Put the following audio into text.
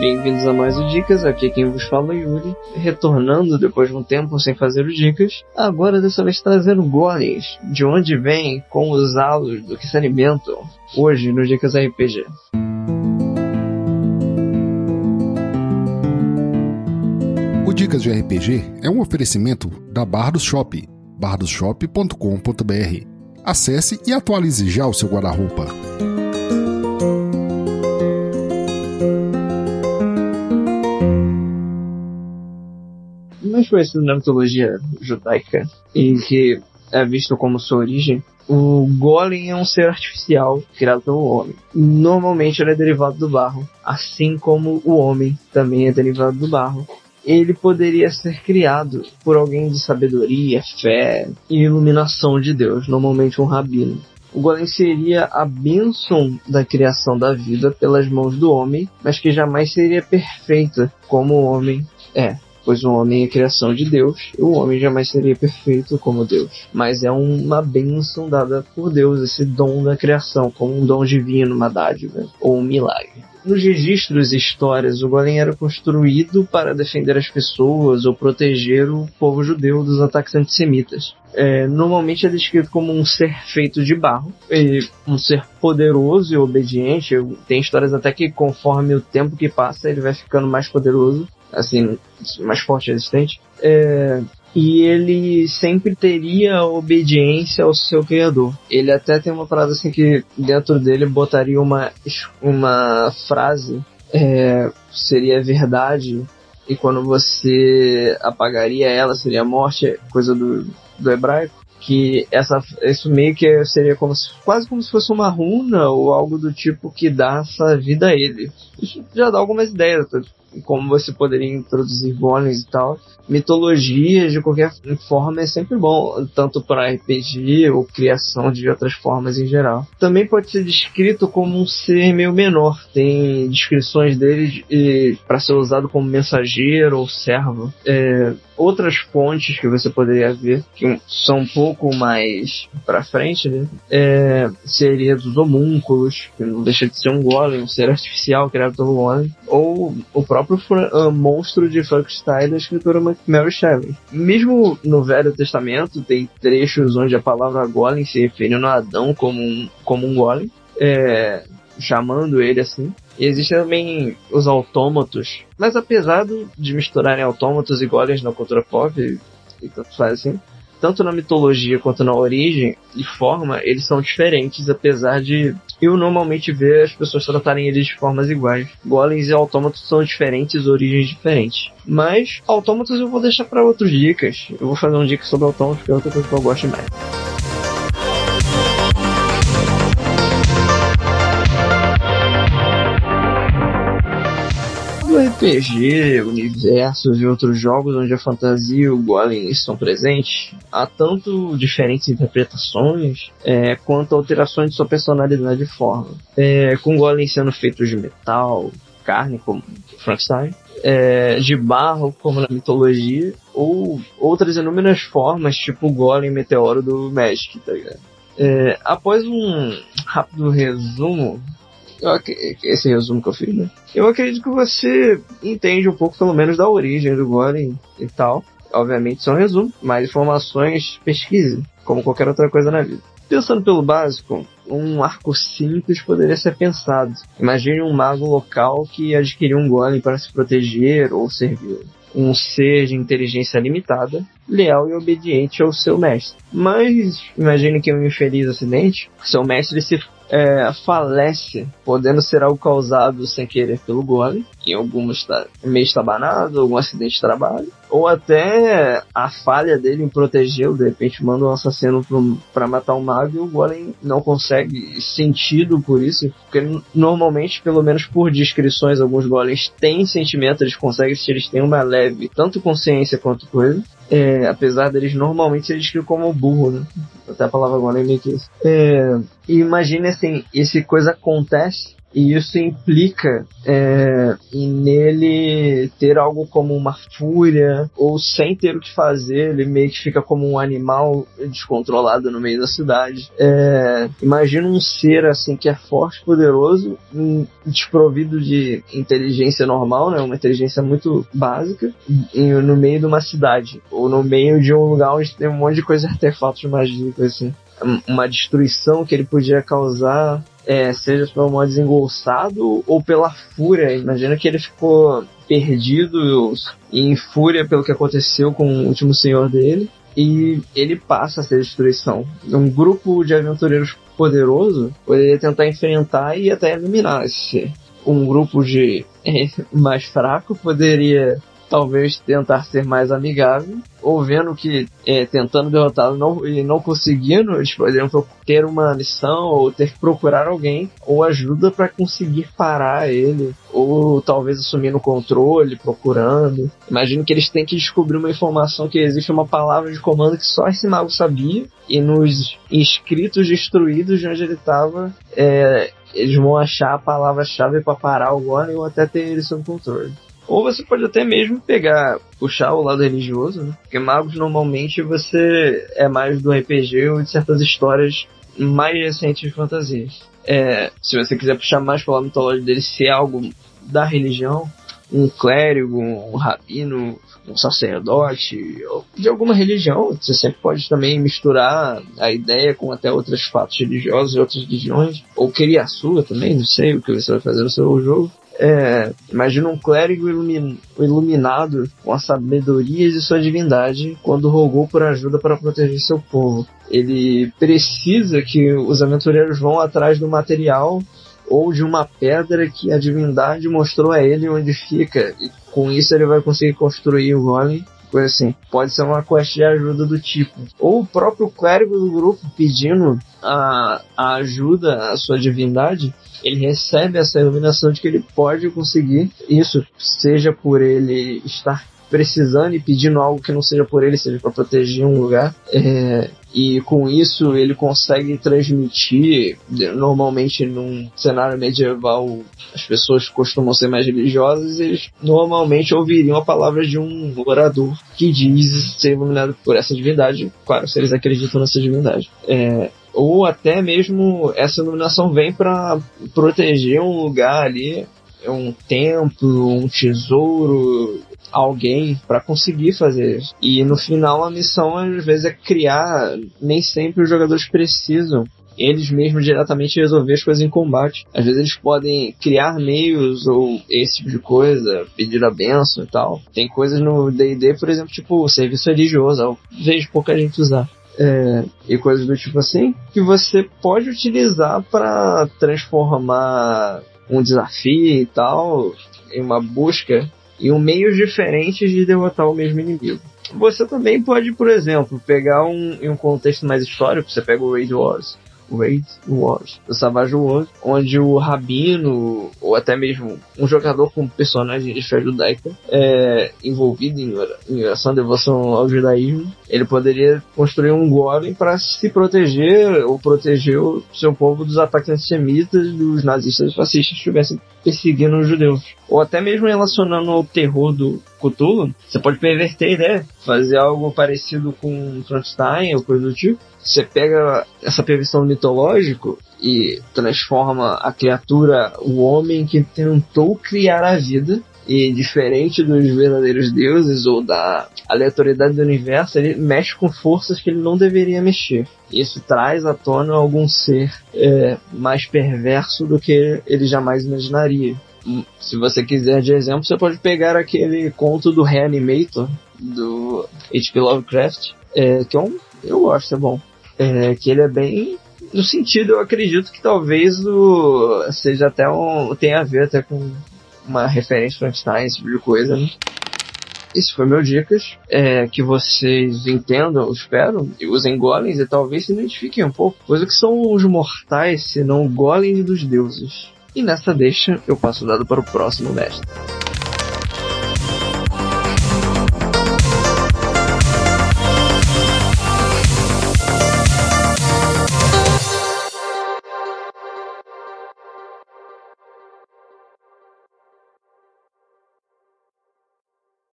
Bem-vindos a mais o Dicas, aqui é quem vos fala Yuri, retornando depois de um tempo sem fazer o Dicas, agora dessa vez trazendo golems, de onde vêm, como usá-los, do que se alimentam, hoje no Dicas RPG. O Dicas de RPG é um oferecimento da Bardos Shop, bardosshop.com.br. Acesse e atualize já o seu guarda-roupa. Conhecido na mitologia judaica e que é visto como sua origem, o golem é um ser artificial criado pelo homem. Normalmente ele é derivado do barro, assim como o homem também é derivado do barro. Ele poderia ser criado por alguém de sabedoria, fé e iluminação de Deus, normalmente um rabino. O golem seria a bênção da criação da vida pelas mãos do homem, mas que jamais seria perfeita como o homem é pois o homem é criação de Deus, e o homem jamais seria perfeito como Deus. Mas é uma bênção dada por Deus, esse dom da criação, como um dom divino, uma dádiva, ou um milagre. Nos registros e histórias, o Golem era construído para defender as pessoas ou proteger o povo judeu dos ataques antissemitas. É, normalmente é descrito como um ser feito de barro, um ser poderoso e obediente. Tem histórias até que conforme o tempo que passa ele vai ficando mais poderoso assim, mais forte e resistente. É, e ele sempre teria obediência ao seu criador. Ele até tem uma parada assim que dentro dele botaria uma, uma frase, é, seria verdade, e quando você apagaria ela seria morte, coisa do, do hebraico que essa isso meio que seria como se, quase como se fosse uma runa ou algo do tipo que dá essa vida a ele. Isso já dá algumas ideias tá? Como você poderia introduzir golems e tal. Mitologia, de qualquer forma, é sempre bom, tanto para RPG ou criação de outras formas em geral. Também pode ser descrito como um ser meio menor. Tem descrições dele para ser usado como mensageiro ou servo. É, outras fontes que você poderia ver, que são um pouco mais para frente, né? É, seria dos homúnculos, que não deixa de ser um golem, um ser artificial criado pelo homem, ou o próprio uh, monstro de Frankenstein da escritora Mary Shelley. Mesmo no Velho Testamento, tem trechos onde a palavra golem se referindo a Adão como um, como um golem. É, chamando ele assim. E existem também os autômatos. Mas apesar de misturarem autômatos e golems na cultura pop, e tanto faz assim, tanto na mitologia quanto na origem e forma, eles são diferentes, apesar de eu normalmente ver as pessoas tratarem eles de formas iguais. Golems e autômatos são diferentes, origens diferentes. Mas autômatos eu vou deixar para outros dicas. Eu vou fazer um dica sobre autômatos, que é outra coisa que eu gosto mais. RPG, universos e outros jogos onde a fantasia e o golem estão presentes, há tanto diferentes interpretações é, quanto alterações de sua personalidade e forma. É, com golem sendo feitos de metal, carne, como Frankenstein, é, de barro, como na mitologia, ou outras inúmeras formas, tipo o golem meteoro do Magic, tá ligado? É, após um rápido resumo esse resumo que eu fiz, né? Eu acredito que você entende um pouco, pelo menos, da origem do Golem e tal. Obviamente, são resumo, mais informações, pesquise, como qualquer outra coisa na vida. Pensando pelo básico, um arco simples poderia ser pensado. Imagine um mago local que adquiriu um golem para se proteger ou servir. Um ser de inteligência limitada, leal e obediente ao seu mestre. Mas imagine que um infeliz acidente, seu mestre se é, falece, podendo ser algo causado sem querer pelo golem, em algum meio estabanado, algum acidente de trabalho, ou até a falha dele em protegê-lo, de repente manda um assassino para matar o mago e o golem não consegue sentido por isso, porque normalmente, pelo menos por descrições, alguns golems têm sentimento, eles conseguem se eles têm uma leve, tanto consciência quanto coisa, é, apesar deles normalmente serem descritos como burro, né? Até a palavra agora é meio que isso. É, e imagine assim, esse coisa acontece E isso implica é, em nele ter algo como uma fúria, ou sem ter o que fazer, ele meio que fica como um animal descontrolado no meio da cidade. É, imagina um ser assim que é forte, poderoso, desprovido de inteligência normal, né, uma inteligência muito básica, no meio de uma cidade, ou no meio de um lugar onde tem um monte de coisa artefatos mágicos assim uma destruição que ele podia causar, é, seja pelo modo desengolçado ou pela fúria. Imagina que ele ficou perdido em fúria pelo que aconteceu com o último senhor dele. E ele passa a ser destruição. Um grupo de aventureiros poderoso poderia tentar enfrentar e até eliminar esse. Um grupo de é, mais fraco poderia talvez tentar ser mais amigável, ou vendo que é, tentando derrotá-lo não, e não conseguindo, eles poderiam ter uma missão ou ter que procurar alguém ou ajuda para conseguir parar ele, ou talvez assumir o controle, procurando. Imagino que eles têm que descobrir uma informação que existe uma palavra de comando que só esse mago sabia, e nos inscritos destruídos de onde ele estava, é, eles vão achar a palavra-chave para parar o Golem ou até ter ele sob controle. Ou você pode até mesmo pegar, puxar o lado religioso, né? Porque magos normalmente você é mais do RPG ou de certas histórias mais recentes de fantasias. É, se você quiser puxar mais pela mitologia dele, se é algo da religião, um clérigo, um rabino, um sacerdote, de alguma religião, você sempre pode também misturar a ideia com até outros fatos religiosos e outras religiões, ou criar a sua também, não sei o que você vai fazer no seu jogo. É, imagina um clérigo ilumin, iluminado com a sabedoria de sua divindade quando rogou por ajuda para proteger seu povo. Ele precisa que os aventureiros vão atrás do material ou de uma pedra que a divindade mostrou a ele onde fica. E com isso ele vai conseguir construir o golem coisa assim. Pode ser uma quest de ajuda do tipo. Ou o próprio clérigo do grupo pedindo a, a ajuda à sua divindade ele recebe essa iluminação de que ele pode conseguir isso, seja por ele estar precisando e pedindo algo que não seja por ele, seja para proteger um lugar. É, e com isso ele consegue transmitir. Normalmente, num cenário medieval, as pessoas costumam ser mais religiosas, eles normalmente ouviriam a palavra de um orador que diz ser iluminado por essa divindade. Claro, se eles acreditam nessa divindade. É, ou até mesmo essa iluminação vem para proteger um lugar ali, um templo, um tesouro, alguém para conseguir fazer isso. E no final a missão às vezes é criar, nem sempre os jogadores precisam eles mesmos diretamente resolver as coisas em combate. Às vezes eles podem criar meios ou esse tipo de coisa, pedir a benção e tal. Tem coisas no D&D, por exemplo, tipo serviço religioso, eu vejo pouca gente usar é, e coisas do tipo assim, que você pode utilizar para transformar um desafio e tal em uma busca em um meios diferentes de derrotar o mesmo inimigo. Você também pode, por exemplo, pegar um, em um contexto mais histórico, você pega o Raid Wars, Raid Wars, do Savage Wars, onde o Rabino, ou até mesmo um jogador com personagem de fé judaica, é envolvido em, em oração, devoção ao judaísmo, ele poderia construir um golem para se proteger ou proteger o seu povo dos ataques antissemitas, dos nazistas e fascistas que estivessem perseguindo os judeus. Ou até mesmo relacionando ao terror do Cthulhu, você pode perverter a ideia, fazer algo parecido com Frankenstein ou coisa do tipo. Você pega essa previsão mitológico e transforma a criatura, o homem que tentou criar a vida, e diferente dos verdadeiros deuses ou da aleatoriedade do universo, ele mexe com forças que ele não deveria mexer. Isso traz à tona algum ser é, mais perverso do que ele jamais imaginaria. Hum, se você quiser de exemplo, você pode pegar aquele conto do Reanimator, do H.P. Lovecraft, é, que é um, eu gosto, é bom. É, que ele é bem no sentido, eu acredito que talvez o seja até um tenha a ver até com uma referência Frankenstein, esse tipo de coisa, né? Esse foi meu dicas. É, que vocês entendam, eu espero, e usem golems e talvez se identifiquem um pouco. Coisa que são os mortais, se não golems dos deuses. E nessa deixa, eu passo o dado para o próximo mestre.